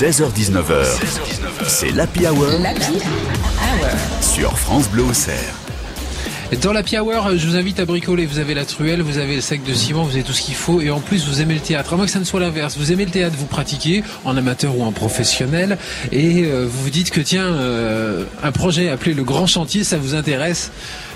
16h19h, c'est l'Happy Hour sur France Bleu Auxerre. Dans la Hour, je vous invite à bricoler. Vous avez la truelle, vous avez le sac de ciment, vous avez tout ce qu'il faut. Et en plus, vous aimez le théâtre. À moins que ça ne soit l'inverse. Vous aimez le théâtre, vous pratiquez en amateur ou en professionnel. Et euh, vous vous dites que tiens, euh, un projet appelé le Grand Chantier, ça vous intéresse.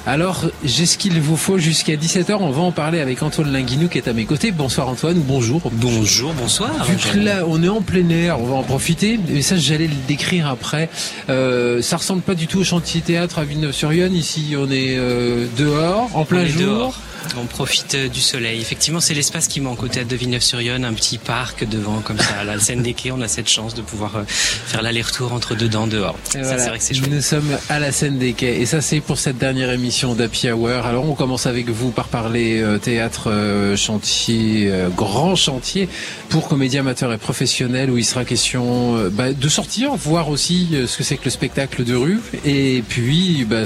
Alors, j'ai ce qu'il vous faut jusqu'à 17h. On va en parler avec Antoine Linguinou qui est à mes côtés. Bonsoir Antoine, bonjour. Bonjour, bonsoir. Vu que là, on est en plein air, on va en profiter. Et ça, j'allais le décrire après. Euh, ça ressemble pas du tout au chantier théâtre à Villeneuve-sur-Yonne. Ici, on est euh, dehors, en plein jour. Dehors. On profite du soleil. Effectivement, c'est l'espace qui manque au théâtre de Villeneuve-sur-Yonne, un petit parc devant comme ça, à la scène des quais. On a cette chance de pouvoir euh, faire l'aller-retour entre dedans, dehors. Ça, c'est vrai que c'est chouette. Nous sommes à la scène des quais et ça, c'est pour cette dernière émission d'Happy Hour. Alors, on commence avec vous par parler euh, théâtre, euh, chantier, euh, grand chantier pour comédiens amateurs et professionnels où il sera question euh, bah, de sortir, voir aussi euh, ce que c'est que le spectacle de rue et puis bah,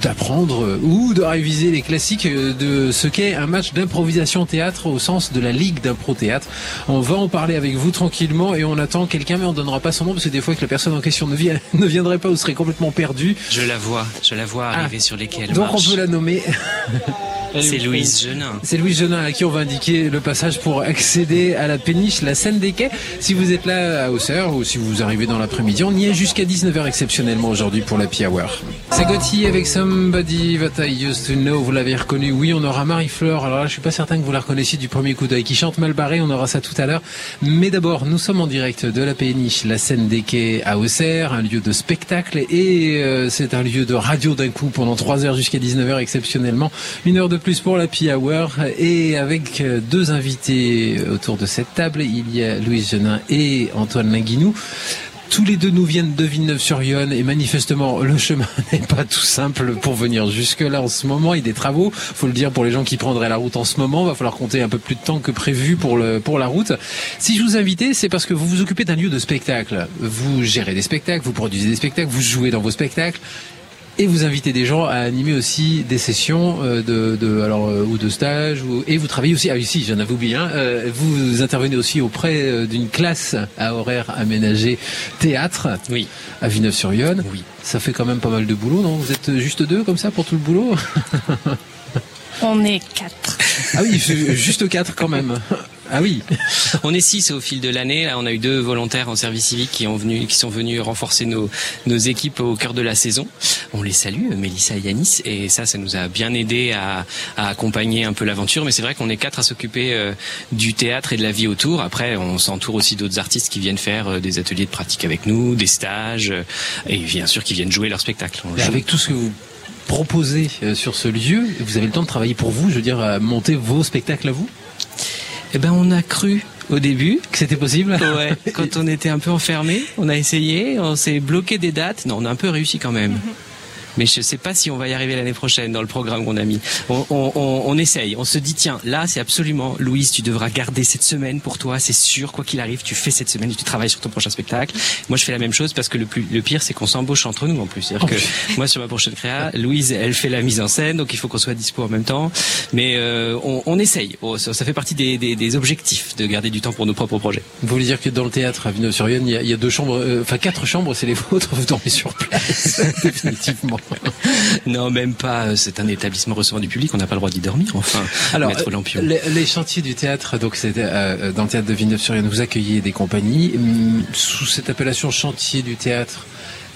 d'apprendre ou de réviser les classiques de ce qu'est un match d'improvisation théâtre au sens de la Ligue d'impro théâtre. On va en parler avec vous tranquillement et on attend quelqu'un mais on donnera pas son nom parce que des fois que la personne en question ne, vient, ne viendrait pas ou serait complètement perdue. Je la vois, je la vois arriver Ah. sur les quais. elle Donc on peut la nommer. C'est Louise Genin. C'est Louise Genin à qui on va indiquer le passage pour accéder à la péniche, la scène des quais. Si vous êtes là à Auxerre ou si vous arrivez dans l'après-midi, on y est jusqu'à 19h exceptionnellement aujourd'hui pour la Hour. C'est Gauthier avec Somebody That I Used to Know. Vous l'avez reconnu. Oui, on aura Marie-Fleur. Alors là, je suis pas certain que vous la reconnaissiez du premier coup d'œil. Qui chante mal barré. On aura ça tout à l'heure. Mais d'abord, nous sommes en direct de la péniche, la scène des quais à Auxerre, un lieu de spectacle et euh, c'est un lieu de radio d'un coup pendant 3 heures jusqu'à 19h exceptionnellement. Une heure de plus pour la Hour et avec euh, deux invités autour de cette table. Il y a Louise Genin et Antoine Linguinou. Tous les deux nous viennent de Villeneuve-sur-Yonne et manifestement le chemin n'est pas tout simple pour venir jusque là en ce moment. Il y a des travaux, faut le dire pour les gens qui prendraient la route en ce moment. Va falloir compter un peu plus de temps que prévu pour le pour la route. Si je vous invitais, c'est parce que vous vous occupez d'un lieu de spectacle. Vous gérez des spectacles, vous produisez des spectacles, vous jouez dans vos spectacles. Et vous invitez des gens à animer aussi des sessions euh, de, de alors euh, ou de stage ou, et vous travaillez aussi ah oui si j'en avais oublié un euh, vous intervenez aussi auprès d'une classe à horaire aménagé théâtre Oui. à Villeneuve-sur-Yonne. Oui. Ça fait quand même pas mal de boulot, non? Vous êtes juste deux comme ça pour tout le boulot? On est quatre. Ah oui, juste quatre quand même. Ah oui. On est six au fil de l'année. Là, on a eu deux volontaires en service civique qui, ont venu, qui sont venus renforcer nos, nos équipes au cœur de la saison. On les salue, Mélissa et Yanis, et ça, ça nous a bien aidé à, à accompagner un peu l'aventure. Mais c'est vrai qu'on est quatre à s'occuper euh, du théâtre et de la vie autour. Après, on s'entoure aussi d'autres artistes qui viennent faire euh, des ateliers de pratique avec nous, des stages, euh, et bien sûr qui viennent jouer leur spectacle. On joue- avec tout ce que vous proposez sur ce lieu, vous avez le temps de travailler pour vous, je veux dire, à monter vos spectacles à vous? Eh ben, on a cru au début Que c'était possible Ouais, quand on était un peu enfermé, on a essayé, on s'est bloqué des dates. Non, on a un peu réussi quand même. Mais je sais pas si on va y arriver l'année prochaine dans le programme qu'on a mis. On, on, on, on essaye, on se dit tiens, là c'est absolument, Louise, tu devras garder cette semaine pour toi, c'est sûr, quoi qu'il arrive, tu fais cette semaine et tu travailles sur ton prochain spectacle. Moi je fais la même chose parce que le, plus, le pire c'est qu'on s'embauche entre nous en plus. C'est-à-dire que moi sur ma prochaine créa, Louise elle fait la mise en scène, donc il faut qu'on soit dispo en même temps. Mais euh, on, on essaye, Oh, ça, ça fait partie des, des, des objectifs de garder du temps pour nos propres projets. Vous voulez dire que dans le théâtre à Villeneuve-sur-Yonne, il y a- il y, a deux chambres, euh, enfin quatre chambres, c'est les vôtres, vous dormez sur place, définitivement. Non, même pas. C'est un établissement recevant du public. On n'a pas le droit d'y dormir. Enfin, Alors, euh, les, les chantiers du théâtre, donc c'était euh, dans le théâtre de Villeneuve-sur-Yonne, vous accueillez des compagnies Hum, sous cette appellation chantier du théâtre.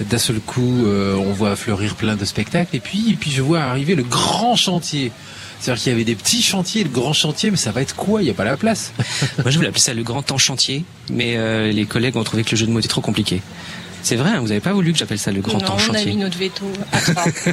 D'un seul coup, euh, on voit fleurir plein de spectacles, et puis, et puis je vois arriver le grand chantier. C'est-à-dire qu'il y avait des petits chantiers, le grand chantier, mais ça va être quoi? Il n'y a pas la place. Moi, je voulais appeler ça le grand temps chantier, mais euh, les collègues ont trouvé que le jeu de mots était trop compliqué. C'est vrai, hein, vous n'avez pas voulu que j'appelle ça le grand non, temps on a chantier. mis notre veto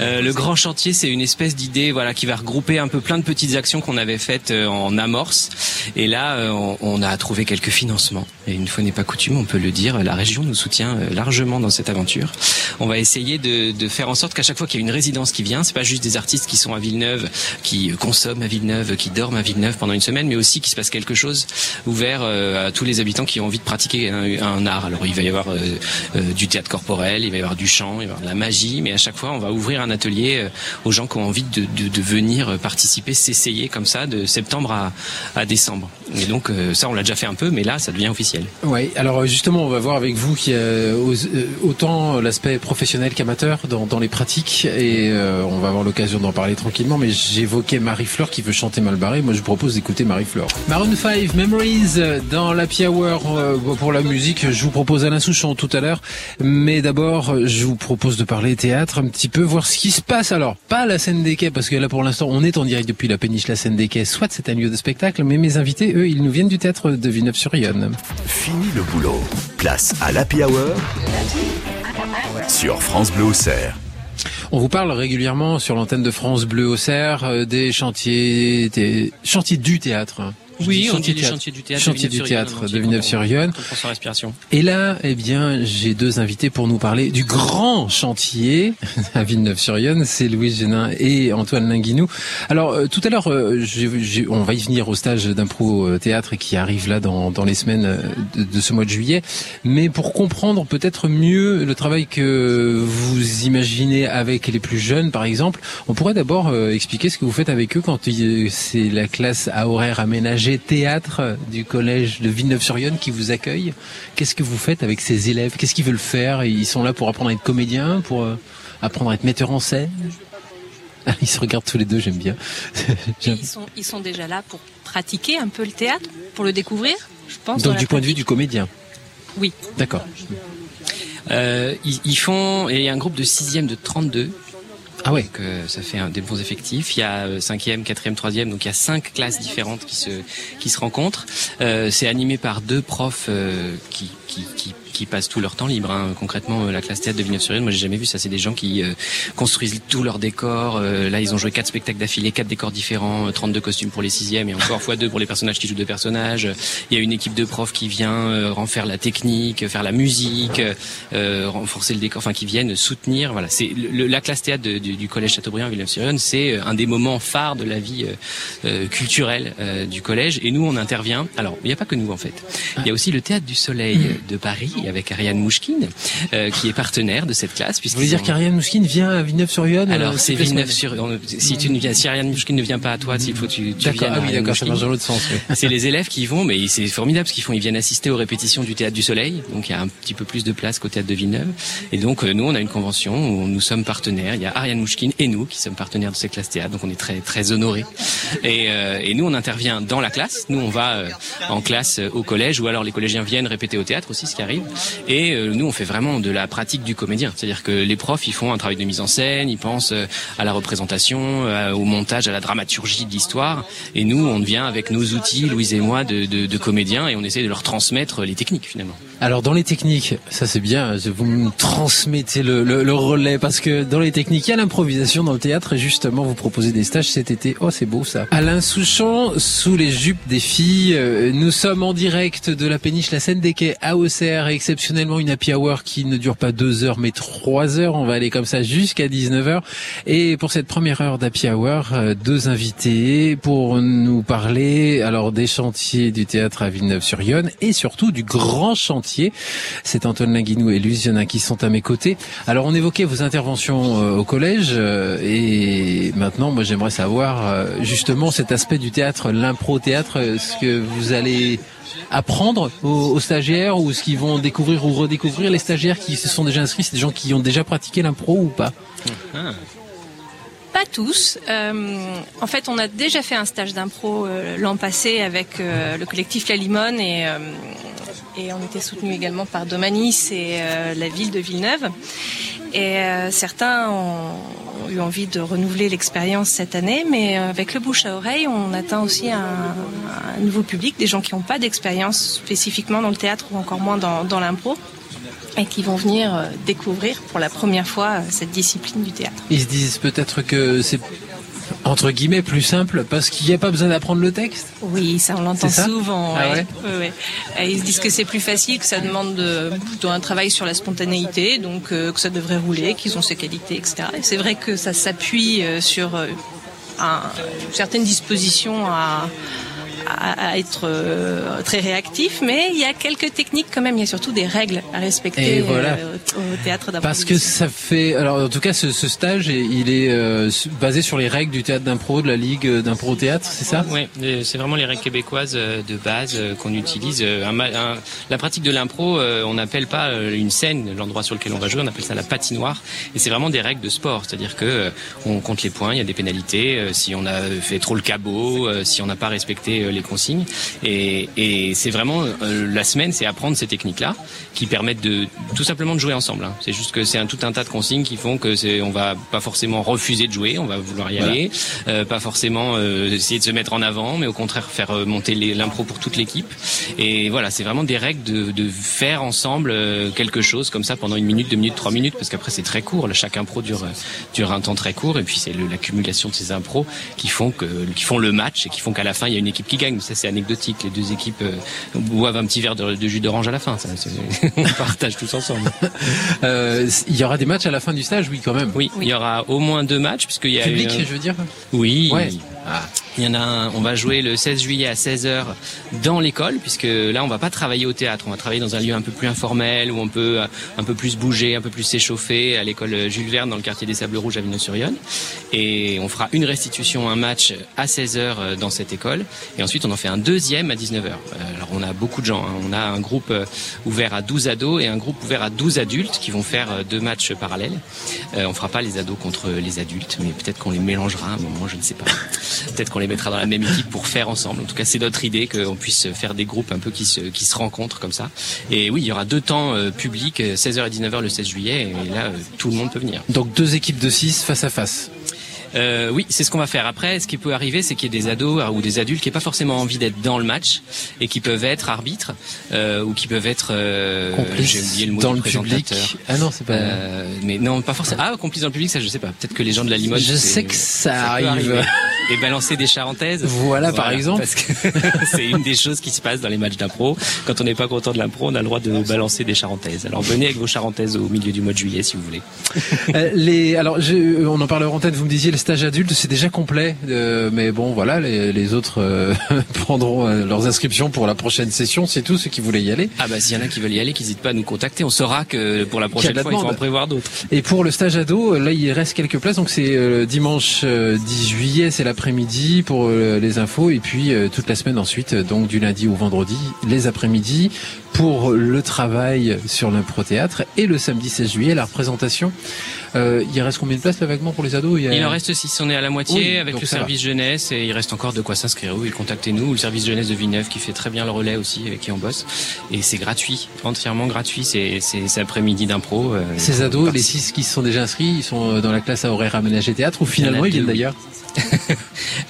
Euh, le grand chantier, c'est une espèce d'idée, voilà, qui va regrouper un peu plein de petites actions qu'on avait faites euh, en amorce. Et là, euh, on, on a trouvé quelques financements. Et une fois n'est pas coutume, on peut le dire, la région nous soutient euh, largement dans cette aventure. On va essayer de, de faire en sorte qu'à chaque fois qu'il y a une résidence qui vient, c'est pas juste des artistes qui sont à Villeneuve, qui consomment à Villeneuve, qui dorment à Villeneuve pendant une semaine, mais aussi qu'il se passe quelque chose ouvert à tous les habitants qui ont envie de pratiquer un, un art. Alors il va y avoir du théâtre corporel, il va y avoir du chant, il va y avoir de la magie, mais à chaque fois, on va ouvrir un atelier aux gens qui ont envie de, de, de venir participer, s'essayer comme ça de septembre à, à décembre. Et donc ça, on l'a déjà fait un peu, mais là, ça devient officiel. Oui, alors justement, on va voir avec vous qu'il y a autant l'aspect professionnel qu'amateur dans, dans, les pratiques, et on va avoir l'occasion d'en parler tranquillement, mais j'évoquais Marie-Fleur qui veut chanter mal barré. Moi, je vous propose d'écouter Marie-Fleur. Maroon 5, Memories, dans la Hour euh, pour la musique. Je vous propose Alain Souchon tout à l'heure. Mais d'abord, je vous propose de parler théâtre un petit peu, voir ce qui se passe. Alors, pas la scène des quais, parce que là, pour l'instant, on est en direct depuis la péniche, la scène des quais. Soit c'est un lieu de spectacle, mais mes invités, eux, ils nous viennent du théâtre de Villeneuve-sur-Yonne. Fini le boulot. Place à l'Happy Hour sur France Bleu Auxerre. On vous parle régulièrement sur l'antenne de France Bleu Auxerre euh, des chantiers, des chantiers du théâtre. Oui, on dit les chantiers du théâtre. Chantier du théâtre de Villeneuve-sur-Yonne. Et là, eh bien, j'ai deux invités pour nous parler du grand chantier à Villeneuve-sur-Yonne. C'est Louise Génin et Antoine Linguinou. Alors, euh, tout à l'heure, euh, on va y venir au stage d'impro euh, théâtre qui arrive là dans, dans les semaines de, de, ce mois de juillet. Mais pour comprendre peut-être mieux le travail que vous imaginez avec les plus jeunes, par exemple, on pourrait d'abord expliquer ce que vous faites avec eux quand c'est la classe à horaire aménagé théâtre du collège de Villeneuve-sur-Yonne qui vous accueille. Qu'est-ce que vous faites avec ces élèves? Qu'est-ce qu'ils veulent faire? Ils sont là pour apprendre à être comédien, pour euh, apprendre à être metteur en scène? Ah, ils se regardent tous les deux, j'aime bien. ils, sont, ils sont déjà là pour pratiquer un peu le théâtre, pour le découvrir, je pense. Donc du point de vue du comédien? Oui. D'accord. Euh, ils, ils, font, et il y a un groupe de sixième de 32 ah ouais. Donc euh, ça fait un, des bons effectifs. Il y a euh, cinquième, quatrième, troisième, donc il y a cinq classes différentes qui se qui se rencontrent. Euh, c'est animé par deux profs euh, qui, qui, qui qui passent tout leur temps libre. Hein. Concrètement, la classe théâtre de Villeneuve-sur-Yonne, moi j'ai jamais vu ça. C'est des gens qui euh, construisent tous leurs décors. Euh, là, ils ont joué quatre spectacles d'affilée, quatre décors différents, 32 costumes pour les sixièmes et encore fois deux pour les personnages qui jouent deux personnages. Il y a une équipe de profs qui vient faire la technique, faire la musique, renforcer le décor, enfin qui viennent soutenir. Voilà, c'est la classe théâtre de, du, du, collège Chateaubriand Villeneuve-sur-Yonne. C'est un des moments phares de la vie culturelle du collège. Et nous, on intervient. Alors, il n'y a pas que nous en fait. Il y a aussi le théâtre du Soleil de Paris avec Ariane Mouchkine, euh, qui est partenaire de cette classe. Vous voulez dire qu'Ariane Mouchkine vient à Villeneuve-sur-Yonne euh, Alors c'est Villeneuve-sur. Si tu ne viens, si Ariane Mouchkine ne vient pas à toi, s'il faut tu, tu viennes. Ah oui, d'accord, ça marche dans l'autre sens. c'est les élèves qui vont, mais c'est formidable ce qu'ils font. Ils viennent assister aux répétitions du théâtre du Soleil, donc il y a un petit peu plus de place qu'au théâtre de Villeneuve. Et donc euh, nous, on a une convention où nous sommes partenaires. Il y a Ariane Mouchkine et nous qui sommes partenaires de cette classe théâtre, donc on est très très honorés. Et, et nous, on intervient dans la classe. Nous, on va en classe au collège, ou alors les collégiens viennent répéter au théâtre aussi, ce qui arrive. Et nous, on fait vraiment de la pratique du comédien. C'est-à-dire que les profs, ils font un travail de mise en scène, ils pensent euh, à la représentation, euh, au montage, à la dramaturgie de l'histoire. Et nous, on vient avec nos outils, Louise et moi, de, de, de comédiens, et on essaie de leur transmettre les techniques finalement. Alors dans les techniques, ça c'est bien, vous me transmettez le, relais, parce que dans les techniques, il y a l'improvisation dans le théâtre, et justement, vous proposez des stages cet été. Oh, c'est beau ça. Alain Souchon, sous les jupes des filles, euh, nous sommes en direct de la péniche La Seine des Quais à Auxerre, exceptionnellement une happy hour qui ne dure pas deux heures mais trois heures. On va aller comme ça jusqu'à 19h. Et pour cette première heure d'happy hour, euh, deux invités pour nous parler alors des chantiers du théâtre à Villeneuve-sur-Yonne et surtout du grand chantier. C'est Antoine Linguinou et Luciana qui sont à mes côtés. Alors on évoquait vos interventions euh, au collège euh, et maintenant moi j'aimerais savoir justement cet aspect du théâtre, l'impro-théâtre, ce que vous allez apprendre aux, stagiaires ou ce qu'ils vont découvrir ou redécouvrir les stagiaires qui se sont déjà inscrits C'est des gens qui ont déjà pratiqué l'impro ou pas? Pas tous. Euh, en fait, on a déjà fait un stage d'impro euh, l'an passé avec euh, le collectif La Limone et, et on était soutenu également par Domanis et la ville de Villeneuve. Et certains ont, eu envie de renouveler l'expérience cette année, mais euh, avec le bouche à oreille, on atteint aussi un, nouveau public, des gens qui n'ont pas d'expérience spécifiquement dans le théâtre ou encore moins dans, dans l'impro et qui vont venir euh, découvrir pour la première fois euh, cette discipline du théâtre. Ils se disent peut-être que c'est entre guillemets plus simple parce qu'il n'y a pas besoin d'apprendre le texte Oui, ça on l'entend souvent. Ah ouais ouais. Ils se disent que c'est plus facile, que ça demande de, plutôt un travail sur la spontanéité, donc euh, que ça devrait rouler, qu'ils ont ses qualités, etc. c'est vrai que ça s'appuie euh, sur euh, un, une certaine disposition à à, être euh, très réactif, mais il y a quelques techniques quand même. Il y a surtout des règles à respecter voilà. au théâtre d'improvisation. Parce que ça fait, alors en tout cas, ce, ce stage, il est basé sur les règles du théâtre d'impro, de la ligue d'impro théâtre, c'est ça? Oui, c'est vraiment les règles québécoises de base qu'on utilise. la pratique de l'impro, on n'appelle pas une scène, l'endroit sur lequel on va jouer, on appelle ça la patinoire, et c'est vraiment des règles de sport, c'est-à-dire que on compte les points, il y a des pénalités si on a fait trop le cabot, si on n'a pas respecté les consignes. Et, et c'est vraiment euh, la semaine, c'est apprendre ces techniques-là qui permettent de tout simplement de jouer ensemble. Hein. C'est juste que c'est un tout un tas de consignes qui font que c'est, on va pas forcément refuser de jouer, on va vouloir y aller, euh, pas forcément euh, essayer de se mettre en avant, mais au contraire faire monter l'impro pour toute l'équipe. Et voilà, c'est vraiment des règles de, de faire ensemble quelque chose comme ça pendant une minute, deux minutes, trois minutes, parce qu'après c'est très court. chaque impro dure dure un temps très court, et puis c'est l'accumulation de ces impros qui font que qui font le match et qui font qu'à la fin il y a une équipe qui gagne. Ça c'est anecdotique. Les deux équipes boivent un petit verre de, jus d'orange à la fin. Ça, on partage tous ensemble. Euh, il y aura des matchs à la fin du stage, oui, quand même. Oui, il y aura au moins deux matchs puisqu'il y a public, je veux dire. Oui. Ouais. Ah. Il y en a un, on va jouer le 16 juillet à 16h dans l'école, puisque là on va pas travailler au théâtre, on va travailler dans un lieu un peu plus informel, où on peut euh, un peu plus bouger, un peu plus s'échauffer, à l'école Jules Verne dans le quartier des Sables Rouges à Villeneuve-sur-Yonne. Et on fera une restitution, un match à 16h euh, dans cette école, et ensuite on en fait un deuxième à 19h. Euh, alors on a beaucoup de gens, hein. on a un groupe ouvert à 12 ados et un groupe ouvert à 12 adultes qui vont faire deux matchs parallèles. on fera pas les ados contre les adultes, mais peut-être qu'on les mélangera à un moment, je ne sais pas. Peut-être qu'on les mettra dans la même équipe pour faire ensemble. En tout cas, c'est notre idée qu'on puisse faire des groupes un peu qui se, qui se rencontrent comme ça. Et oui, il y aura deux temps euh, publics, 16h et 19h le 16 juillet, et là, euh, tout le monde peut venir. Donc deux équipes de 6 face à face euh, oui, c'est ce qu'on va faire. Après, ce qui peut arriver, c'est qu'il y ait des ados ou des adultes qui n'ont pas forcément envie d'être dans le match et qui peuvent être arbitres euh, ou qui peuvent être euh, j'ai oublié le mot dans le public. Ah non, c'est pas. Euh, mais non, pas forcément. Ah, complice dans le public, ça je sais pas. Peut-être que les gens de la Limoges. Je sais que ça, arrive. Et balancer des charentaises. Voilà, par exemple. Parce que c'est une des choses qui se passe dans les matchs d'impro. Quand on n'est pas content de l'impro, on a le droit de balancer des charentaises. Alors venez avec vos charentaises au milieu du mois de juillet si vous voulez. Euh, les, alors, je, on en parlera en tête. Vous me disiez le stage adulte, c'est déjà complet. Euh, mais bon, voilà, les, les autres euh, prendront euh, leurs inscriptions pour la prochaine session. C'est tout ceux qui voulaient y aller. Ah bah s'il y en a qui veulent y aller, n'hésitent pas à nous contacter. On saura que pour la prochaine fois, il faut en prévoir d'autres. Et pour le stage ado, là, il reste quelques places. Donc c'est dimanche 10 juillet, c'est l'après-midi pour les infos. Et puis toute la semaine ensuite, donc du lundi au vendredi, les après-midi pour le travail sur l'impro-théâtre. Et le samedi 16 juillet, la représentation euh, il reste combien de places là vaguement pour les ados? Il, en reste 6, on est à la moitié avec le service jeunesse et il reste encore de quoi s'inscrire. Oui, contactez-nous, ou le service jeunesse de Villeneuve qui fait très bien le relais aussi, avec qui on bosse. Et c'est gratuit, entièrement gratuit, c'est après-midi d'impro. Euh, Ces ados, les 6 qui se sont déjà inscrits, ils sont dans la classe à horaire aménagé théâtre ou finalement ils viennent d'ailleurs?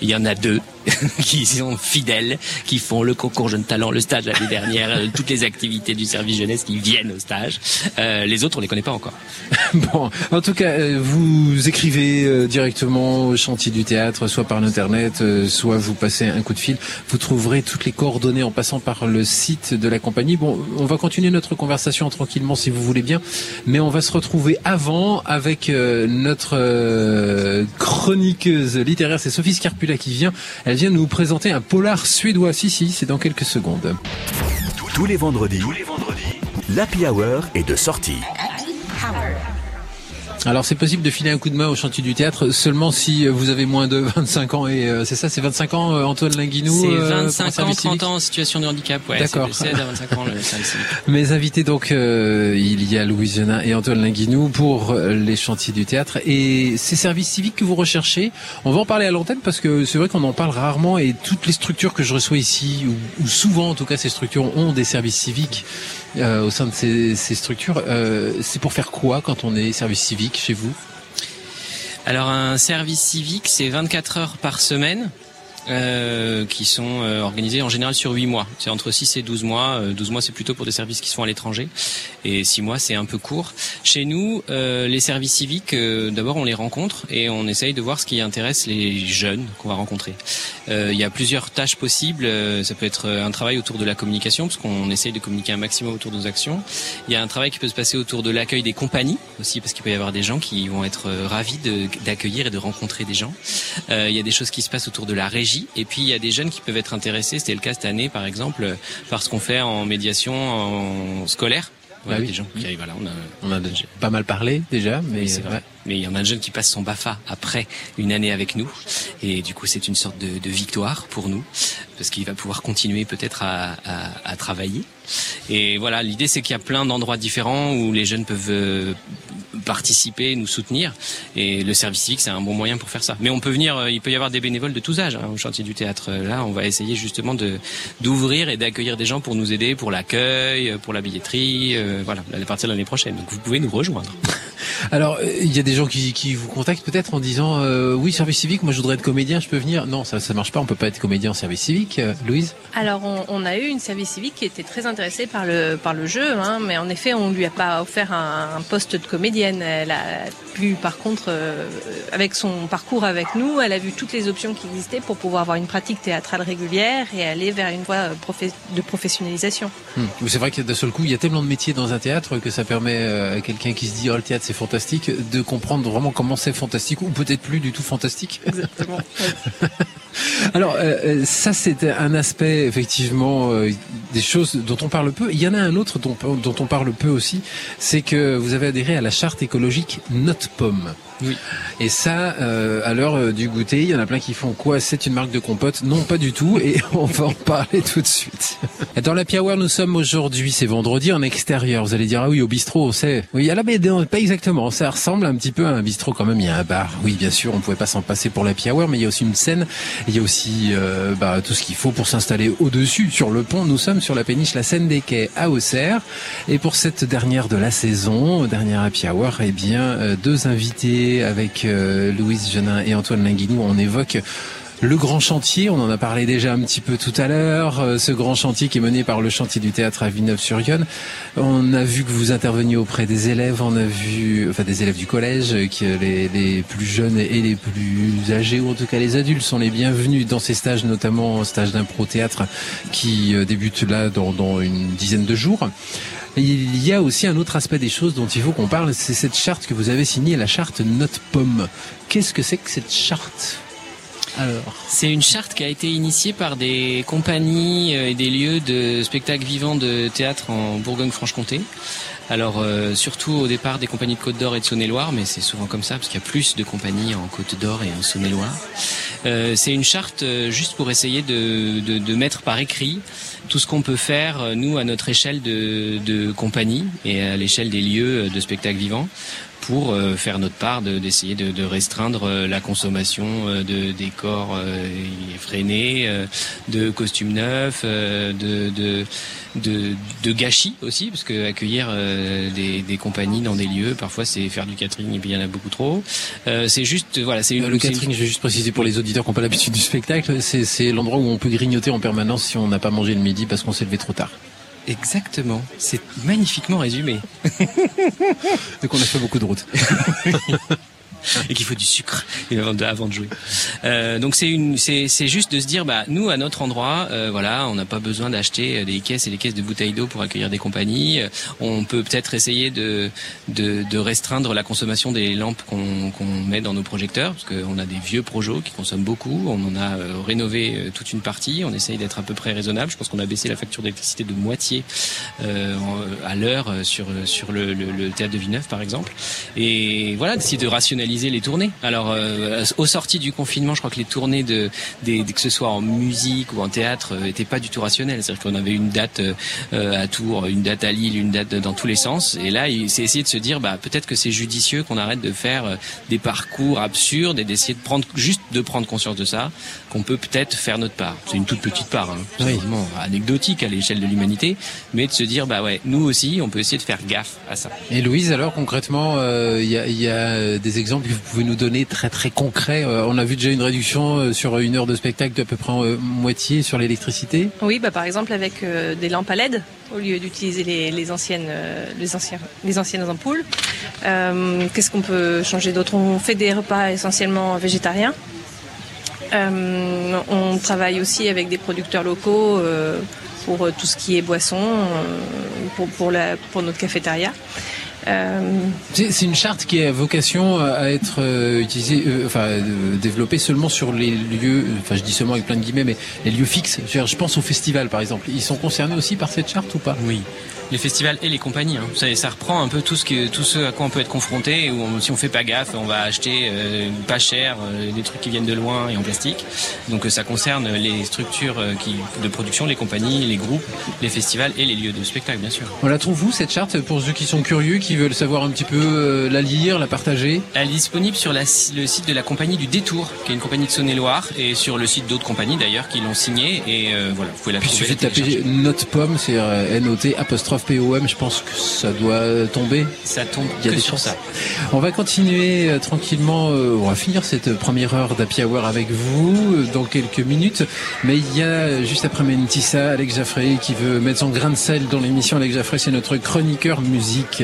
Il y en a deux qui sont fidèles, qui font le concours Jeune Talent, le stage l'année dernière, euh, toutes les activités du service jeunesse qui viennent au stage. Euh, les autres, on les connaît pas encore. bon, en tout cas, euh, vous écrivez directement au chantier du théâtre, soit par l'internet, soit vous passez un coup de fil. Vous trouverez toutes les coordonnées en passant par le site de la compagnie. Bon, on va continuer notre conversation tranquillement si vous voulez bien, mais on va se retrouver avant avec notre chroniqueuse littéraire, c'est Sophie Scarpula qui vient. Elle vient nous présenter un polar suédois. Si, si, c'est dans quelques secondes. Tous les vendredis, tous les vendredis, l'Happy Hour est de sortie. Alors c'est possible de filer un coup de main au chantier du théâtre seulement si vous avez moins de 25 ans et euh, c'est ça, c'est 25 ans euh, Antoine Linguinou C'est 25 euh, ans, 30 ans en situation de handicap, ouais. D'accord. 16 à 25 ans le service Mes invités donc il y a Genin et Antoine Linguinou pour les chantiers du théâtre et ces services civiques que vous recherchez, on va en parler à l'antenne parce que c'est vrai qu'on en parle rarement et toutes les structures que je reçois ici ou, ou souvent en tout cas ces structures ont des services civiques euh, au sein de ces, ces structures. Euh, c'est pour faire quoi quand on est service civique? Chez vous? Alors un service civique, c'est 24 heures par semaine. Euh, qui sont euh, organisés en général sur 8 mois. C'est entre 6 et 12 mois. 12 mois, c'est plutôt pour des services qui sont à l'étranger. Et 6 mois, c'est un peu court. Chez nous, les services civiques, d'abord, on les rencontre et on essaye de voir ce qui intéresse les jeunes qu'on va rencontrer. Euh, il y a plusieurs tâches possibles. Euh, ça peut être euh, un travail autour de la communication, parce qu'on essaye de communiquer un maximum autour de nos actions. Il y a un travail qui peut se passer autour de l'accueil des compagnies aussi, parce qu'il peut y avoir des gens qui vont être ravis d'accueillir et de rencontrer des gens. il y a des choses qui se passent autour de la régie Et puis il y a des jeunes qui peuvent être intéressés. C'était le cas cette année, par exemple, par ce qu'on fait en médiation en scolaire. Bah oui. des gens qui arrivent, voilà, on a, On a pas mal parlé déjà, mais oui, c'est vrai. ouais. Mais il y en a un jeune qui passe son BAFA après une année avec nous. Et du coup, c'est une sorte de, de victoire pour nous. Parce qu'il va pouvoir continuer peut-être à, à, à travailler. Et voilà, l'idée, c'est qu'il y a plein d'endroits différents où les jeunes peuvent euh, participer, nous soutenir. Et le service civique, c'est un bon moyen pour faire ça. Mais on peut venir, euh, il peut y avoir des bénévoles de tous âges hein, au chantier du théâtre. Euh, Là, on va essayer justement de d'ouvrir et d'accueillir des gens pour nous aider, pour l'accueil, pour la billetterie. euh, voilà, à partir de l'année prochaine. Donc vous pouvez nous rejoindre. Alors, euh, il y a des gens qui, qui vous contactent peut-être en disant euh, oui, service civique, moi je voudrais être comédien, je peux venir. Non, ça ça marche pas, on peut pas être comédien en service civique. Euh, Louise? Alors, on, on a eu une service civique qui était très intéressée par le par le jeu, hein, mais en effet, on lui a pas offert un, un poste de comédienne. Elle a pu, par contre, euh, avec son parcours avec nous, elle a vu toutes les options qui existaient pour pouvoir avoir une pratique théâtrale régulière et aller vers une voie euh, de professionnalisation. Hmm. C'est vrai que d'un seul coup, il y a tellement de métiers dans un théâtre que ça permet euh, à quelqu'un qui se dit oh le théâtre c'est fantastique de comprendre vraiment comment c'est fantastique ou peut-être plus du tout fantastique. Exactement. Alors euh, ça c'est un aspect effectivement euh, des choses dont on parle peu. Il y en a un autre dont, on parle peu aussi, c'est que vous avez adhéré à la charte écologique Note Pomme. Oui. Et ça, euh, à l'heure euh, du goûter, il y en a plein qui font quoi? C'est une marque de compote? Non, pas du tout. Et on va en parler tout de suite. Dans la Hour, nous sommes aujourd'hui, c'est vendredi, en extérieur. Vous allez dire, ah oui, au bistrot, on sait. Oui, à la non, pas exactement. Ça ressemble un petit peu à un bistrot quand même. Il y a un bar. Oui, bien sûr, on pouvait pas s'en passer pour la Hour, mais il y a aussi une scène. Il y a aussi euh, bah, tout ce qu'il faut pour s'installer au-dessus, sur le pont. Nous sommes sur la péniche, la Seine des Quais à Auxerre. Et pour cette dernière de la saison, dernière Happy Hour, eh bien, euh, deux invités avec euh, Louise Genin et Antoine Linguinou. On évoque le grand chantier, on en a parlé déjà un petit peu tout à l'heure, euh, ce grand chantier qui est mené par le chantier du théâtre à Villeneuve-sur-Yonne. On a vu que vous interveniez auprès des élèves, on a vu, enfin des élèves du collège, euh, que les, plus jeunes et les plus âgés, ou en tout cas les adultes, sont les bienvenus dans ces stages, notamment stage d'impro théâtre qui euh, débute là dans une dizaine de jours. Il y a aussi un autre aspect des choses dont il faut qu'on parle, c'est cette charte que vous avez signée, la charte Note Pomme. Qu'est-ce que c'est que cette charte alors? C'est une charte qui a été initiée par des compagnies euh, et des lieux de spectacles vivants de théâtre en Bourgogne-Franche-Comté. Alors euh, surtout au départ des compagnies de Côte d'Or et de Saône-et-Loire, mais c'est souvent comme ça parce qu'il y a plus de compagnies en Côte d'Or et en Saône-et-Loire. Euh, c'est une charte juste pour essayer de, de mettre par écrit tout ce qu'on peut faire euh, nous à notre échelle de, de compagnie et à l'échelle des lieux de spectacles vivants pour euh, faire notre part de- d'essayer de, de restreindre euh, la consommation euh, de décors euh, effrénés, euh, de costumes neufs, euh, de, de, de, de gâchis aussi, parce que accueillir euh, des, des compagnies dans des lieux, parfois c'est faire du catering et puis il y en a beaucoup trop. Euh, c'est juste, voilà, c'est une, le catering, je vais juste préciser pour les auditeurs qui n'ont pas l'habitude du spectacle, c'est c'est l'endroit où on peut grignoter en permanence si on n'a pas mangé le midi parce qu'on s'est levé trop tard. Exactement, c'est magnifiquement résumé. Donc on a fait beaucoup de route. et qu'il faut du sucre avant de, jouer. Euh, donc c'est une, c'est, c'est juste de se dire, bah nous à notre endroit, euh, voilà, on n'a pas besoin d'acheter des caisses et des caisses de bouteilles d'eau pour accueillir des compagnies. Euh, On peut peut-être essayer de, de, de restreindre la consommation des lampes qu'on, qu'on met dans nos projecteurs, parce qu'on a des vieux projos qui consomment beaucoup. On en a euh, rénové euh, toute une partie. On essaye d'être à peu près raisonnable. Je pense qu'on a baissé la facture d'électricité de moitié euh, à l'heure euh, sur sur le, le, le théâtre de Villeneuve par exemple. Et voilà, d'essayer de rationaliser les tournées. Alors, euh, au sorti du confinement, je crois que les tournées de, des, que ce soit en musique ou en théâtre, euh, étaient pas du tout rationnelles. C'est-à-dire qu'on avait une date euh, à Tours, une date à Lille, une date dans tous les sens. Et là, c'est essayer de se dire, bah peut-être que c'est judicieux qu'on arrête de faire euh, des parcours absurdes et d'essayer de prendre juste de prendre conscience de ça, qu'on peut peut-être faire notre part. C'est une toute petite part, hein. Oui. vraiment anecdotique à l'échelle de l'humanité, mais de se dire, bah ouais, nous aussi, on peut essayer de faire gaffe à ça. Et Louise, alors concrètement, euh, il y, a, il y a des exemples que vous pouvez nous donner très très concrets. Euh, on a vu déjà une réduction euh, sur une heure de spectacle d'à peu près euh, moitié sur l'électricité. Oui, bah, par exemple avec des lampes à LED au lieu d'utiliser les, anciennes, les, les anciennes ampoules. Qu'est-ce qu'on peut changer d'autre? On fait des repas essentiellement végétariens. On travaille aussi avec des producteurs locaux pour tout ce qui est boisson, pour, pour, la, pour notre cafétéria. C'est une charte qui a vocation à être utilisée, enfin développée seulement sur les lieux, enfin je dis seulement avec plein de guillemets, mais les lieux fixes. Je pense au festival par exemple. Ils sont concernés aussi par cette charte ou pas? Oui les festivals et les compagnies. Hein. Ça, ça, reprend un peu tout ce, que, tout ce à quoi on peut être confronté. Où si on fait pas gaffe, on va acheter euh, pas cher euh, des trucs qui viennent de loin et en plastique. Donc euh, ça concerne les structures qui, de production, les compagnies, les groupes, les festivals et les lieux de spectacle, bien sûr. On la trouve où cette charte pour ceux qui sont curieux, qui veulent savoir un petit peu la lire, la partager? Elle est disponible sur la, le site de la compagnie du Détour, qui est une compagnie de Saône-et-Loire, et sur le site d'autres compagnies d'ailleurs qui l'ont signée. Et voilà, vous pouvez la trouver. Il suffit de taper Note Pomme, c'est N-O-T apostrophe POM, je pense que ça doit tomber. Ça tombe Il y a des sur ça. On va continuer euh, tranquillement, euh, on va finir cette première heure d'Happy Hour avec vous euh, dans quelques minutes. Mais il y a juste après Mentissa, Alex Jaffray qui veut mettre son grain de sel dans l'émission. Alex Jaffray, c'est notre chroniqueur musique.